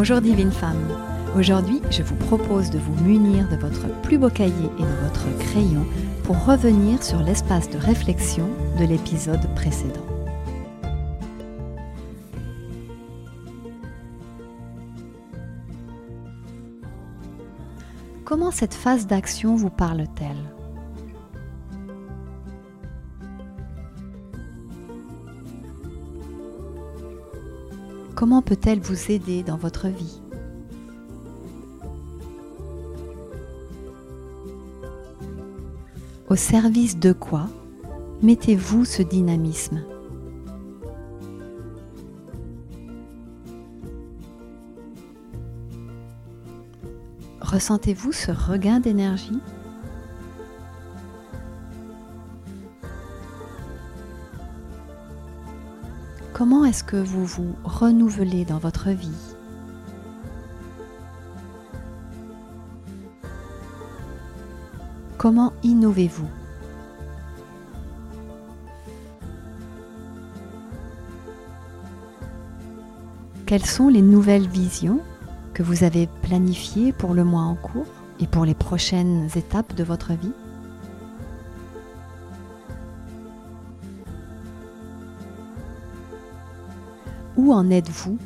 Bonjour divine femme. Aujourd'hui, je vous propose de vous munir de votre plus beau cahier et de votre crayon pour revenir sur l'espace de réflexion de l'épisode précédent. Comment cette phase d'action vous parle-t-elle? Comment peut-elle vous aider dans votre vie Au service de quoi mettez-vous ce dynamisme Ressentez-vous ce regain d'énergie Comment est-ce que vous vous renouvelez dans votre vie? Comment innovez-vous? Quelles sont les nouvelles visions que vous avez planifiées pour le mois en cours et pour les prochaines étapes de votre vie? Où en êtes-vous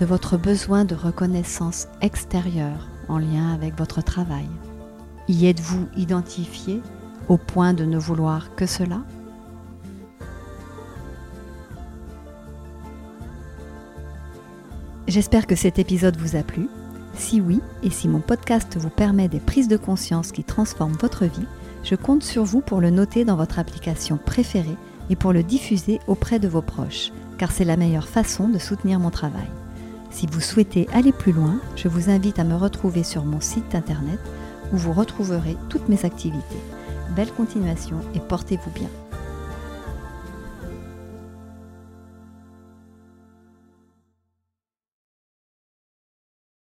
de votre besoin de reconnaissance extérieure en lien avec votre travail? Y êtes-vous identifié au point de ne vouloir que cela? J'espère que cet épisode vous a plu. Si oui, et si mon podcast vous permet des prises de conscience qui transforment votre vie, je compte sur vous pour le noter dans votre application préférée et pour le diffuser auprès de vos proches, car c'est la meilleure façon de soutenir mon travail. Si vous souhaitez aller plus loin, je vous invite à me retrouver sur mon site internet où vous retrouverez toutes mes activités. Belle continuation et portez-vous bien.